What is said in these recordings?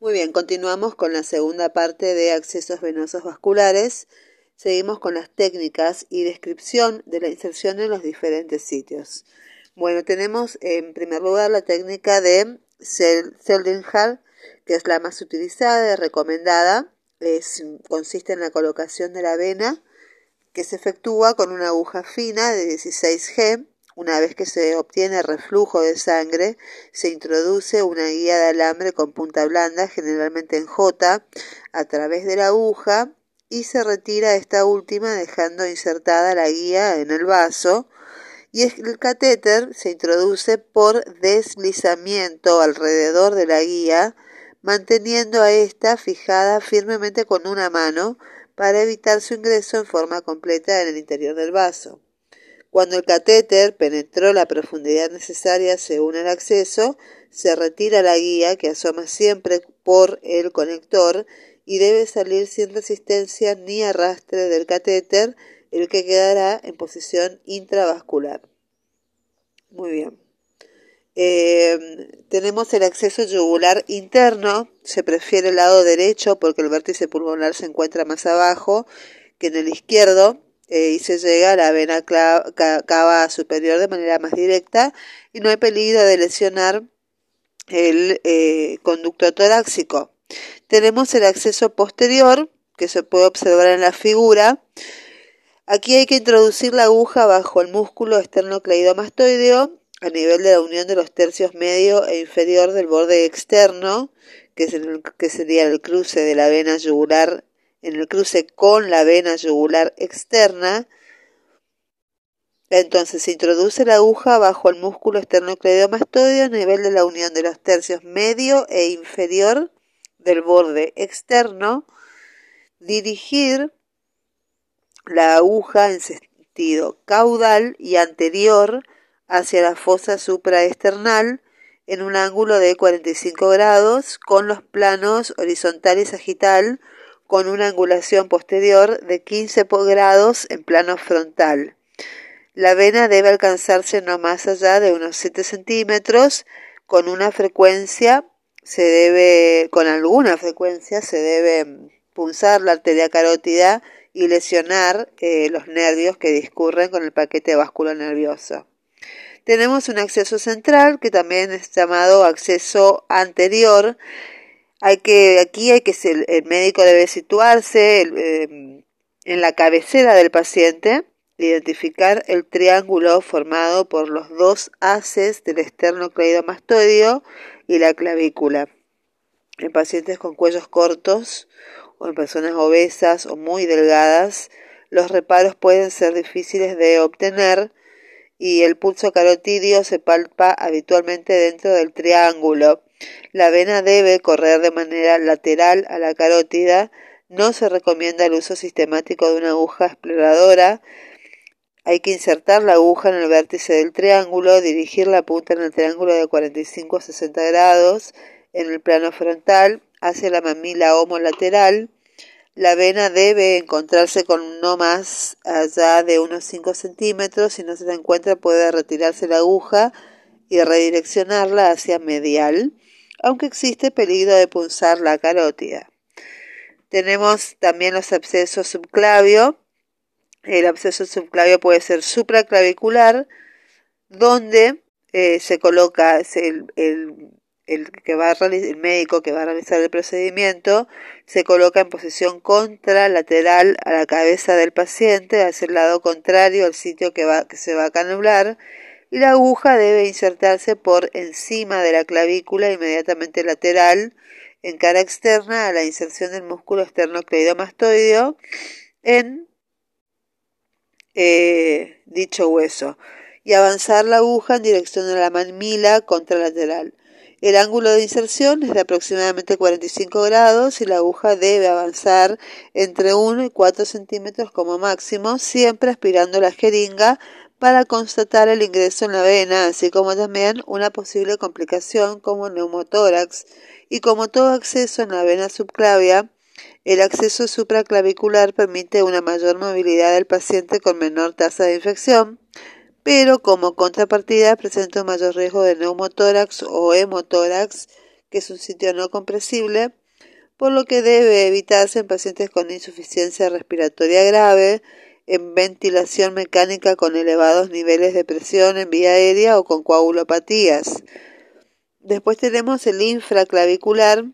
Muy bien, continuamos con la segunda parte de accesos venosos vasculares. Seguimos con las técnicas y descripción de la inserción en los diferentes sitios. Bueno, tenemos en primer lugar la técnica de Seldenhall, que es la más utilizada y recomendada. Consiste en la colocación de la vena que se efectúa con una aguja fina de 16G una vez que se obtiene reflujo de sangre, se introduce una guía de alambre con punta blanda, generalmente en J, a través de la aguja y se retira esta última dejando insertada la guía en el vaso y el catéter se introduce por deslizamiento alrededor de la guía, manteniendo a esta fijada firmemente con una mano para evitar su ingreso en forma completa en el interior del vaso. Cuando el catéter penetró la profundidad necesaria según el acceso, se retira la guía que asoma siempre por el conector y debe salir sin resistencia ni arrastre del catéter, el que quedará en posición intravascular. Muy bien. Eh, tenemos el acceso yugular interno, se prefiere el lado derecho porque el vértice pulmonar se encuentra más abajo que en el izquierdo eh, y se llega a la vena cava superior de manera más directa y no hay peligro de lesionar el eh, conducto torácico. Tenemos el acceso posterior que se puede observar en la figura. Aquí hay que introducir la aguja bajo el músculo esternocleidomastoideo a nivel de la unión de los tercios medio e inferior del borde externo, que, es el, que sería el cruce de la vena yugular en el cruce con la vena yugular externa. Entonces se introduce la aguja bajo el músculo esternocleidomastoideo a nivel de la unión de los tercios medio e inferior del borde externo. Dirigir la aguja en sentido caudal y anterior hacia la fosa supraesternal en un ángulo de 45 grados con los planos horizontal y sagital con una angulación posterior de 15 grados en plano frontal. La vena debe alcanzarse no más allá de unos 7 centímetros, con una frecuencia se debe, con alguna frecuencia se debe punzar la arteria carótida y lesionar eh, los nervios que discurren con el paquete vascular nervioso. Tenemos un acceso central que también es llamado acceso anterior, hay que, aquí hay que el médico debe situarse em, en la cabecera del paciente, identificar el triángulo formado por los dos haces del esternocleidomastoideo y la clavícula. En pacientes con cuellos cortos o en personas obesas o muy delgadas, los reparos pueden ser difíciles de obtener y el pulso carotidio se palpa habitualmente dentro del triángulo. La vena debe correr de manera lateral a la carótida. No se recomienda el uso sistemático de una aguja exploradora. Hay que insertar la aguja en el vértice del triángulo, dirigir la punta en el triángulo de 45 a 60 grados en el plano frontal hacia la mamila homolateral. La vena debe encontrarse con no más allá de unos 5 centímetros. Si no se la encuentra, puede retirarse la aguja y redireccionarla hacia medial aunque existe peligro de punzar la carótida. Tenemos también los abscesos subclavio. El absceso subclavio puede ser supraclavicular, donde eh, se coloca el, el, que va el médico que va a realizar el procedimiento, se coloca en posición contralateral a la cabeza del paciente, hacia el lado contrario al sitio que, va, que se va a canular y la aguja debe insertarse por encima de la clavícula inmediatamente lateral en cara externa a la inserción del músculo esternocleidomastoideo en eh, dicho hueso y avanzar la aguja en dirección a la mamila contralateral. El ángulo de inserción es de aproximadamente 45 grados y la aguja debe avanzar entre 1 y 4 centímetros como máximo, siempre aspirando la jeringa para constatar el ingreso en la vena, así como también una posible complicación como neumotórax. Y como todo acceso en la vena subclavia, el acceso supraclavicular permite una mayor movilidad del paciente con menor tasa de infección, pero como contrapartida presenta un mayor riesgo de neumotórax o hemotórax que es un sitio no compresible, por lo que debe evitarse en pacientes con insuficiencia respiratoria grave, en ventilación mecánica con elevados niveles de presión en vía aérea o con coagulopatías. Después tenemos el infraclavicular,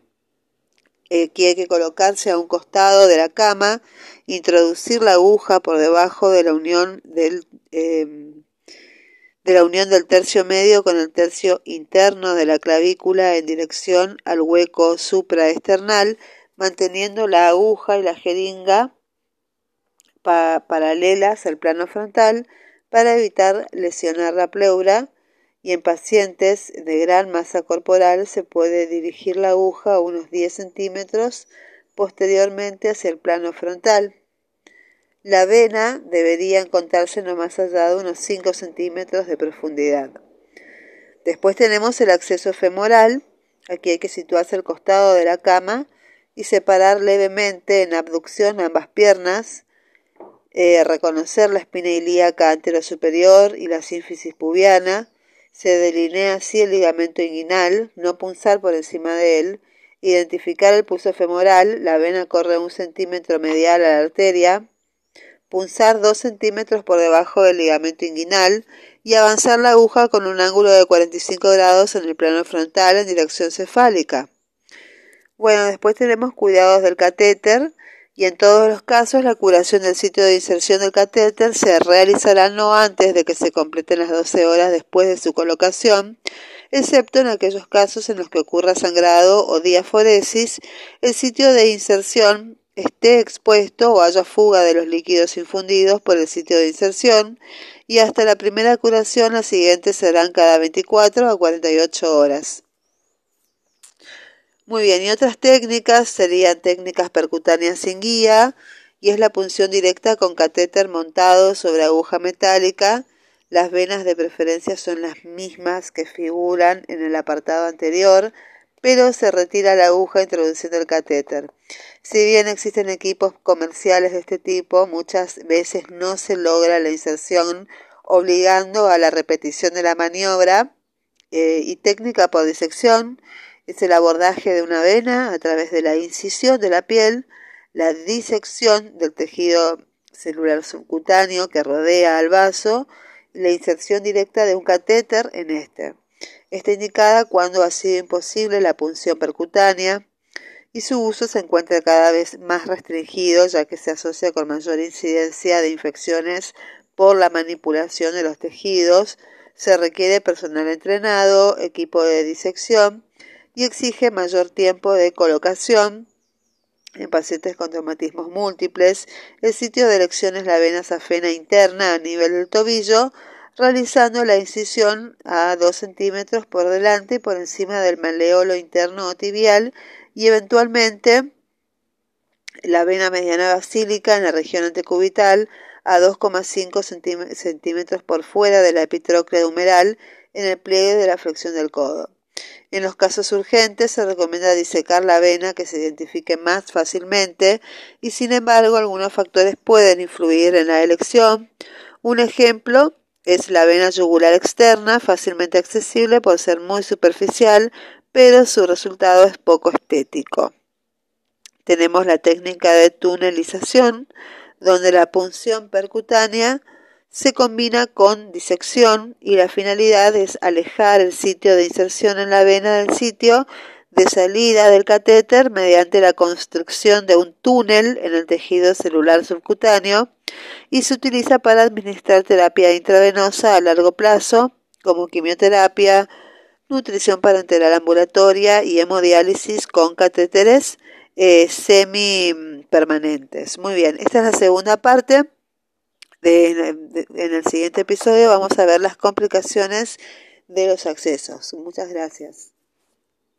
eh, que hay que colocarse a un costado de la cama, introducir la aguja por debajo de la unión del, em, de la unión del tercio medio con el tercio interno de la clavícula en dirección al hueco supraesternal, manteniendo la aguja y la jeringa paralelas al plano frontal para evitar lesionar la pleura y en pacientes de gran masa corporal se puede dirigir la aguja a unos 10 centímetros posteriormente hacia el plano frontal. La vena debería encontrarse no más allá de unos 5 centímetros de profundidad. Después tenemos el acceso femoral. Aquí hay que situarse al costado de la cama y separar levemente en abducción ambas piernas eh, reconocer la espina ilíaca superior y la sínfisis pubiana, se delinea así el ligamento inguinal, no punzar por encima de él, identificar el pulso femoral, la vena corre un centímetro medial a la arteria, punzar dos centímetros por debajo del ligamento inguinal y avanzar la aguja con un ángulo de 45 grados en el plano frontal en dirección cefálica. Bueno, después tenemos cuidados del catéter, y en todos los casos la curación del sitio de inserción del catéter se realizará no antes de que se completen las 12 horas después de su colocación, excepto en aquellos casos en los que ocurra sangrado o diaforesis, el sitio de inserción esté expuesto o haya fuga de los líquidos infundidos por el sitio de inserción y hasta la primera curación las siguientes serán cada 24 a 48 horas. Muy bien, y otras técnicas serían técnicas percutáneas sin guía, y es la punción directa con catéter montado sobre aguja metálica. Las venas de preferencia son las mismas que figuran en el apartado anterior, pero se retira la aguja introduciendo el catéter. Si bien existen equipos comerciales de este tipo, muchas veces no se logra la inserción obligando a la repetición de la maniobra eh, y técnica por disección es el abordaje de una vena a través de la incisión de la piel, la disección del tejido celular subcutáneo que rodea al vaso y la inserción directa de un catéter en este. Está indicada cuando ha sido imposible la punción percutánea y su uso se encuentra cada vez más restringido ya que se asocia con mayor incidencia de infecciones por la manipulación de los tejidos. Se requiere personal entrenado, equipo de disección y exige mayor tiempo de colocación en pacientes con traumatismos múltiples. El sitio de elección es la vena safena interna a nivel del tobillo, realizando la incisión a 2 centímetros por delante y por encima del maleolo interno o tibial y eventualmente la vena mediana basílica en la región antecubital a 2,5 centímetros por fuera de la epitróclea humeral en el pliegue de la flexión del codo. En los casos urgentes se recomienda disecar la vena que se identifique más fácilmente y sin embargo algunos factores pueden influir en la elección. Un ejemplo es la vena yugular externa, fácilmente accesible por ser muy superficial, pero su resultado es poco estético. Tenemos la técnica de tunelización, donde la punción percutánea se combina con disección y la finalidad es alejar el sitio de inserción en la vena del sitio de salida del catéter mediante la construcción de un túnel en el tejido celular subcutáneo y se utiliza para administrar terapia intravenosa a largo plazo como quimioterapia, nutrición parenteral ambulatoria y hemodiálisis con catéteres eh, semipermanentes. Muy bien, esta es la segunda parte en el siguiente episodio vamos a ver las complicaciones de los accesos. Muchas gracias.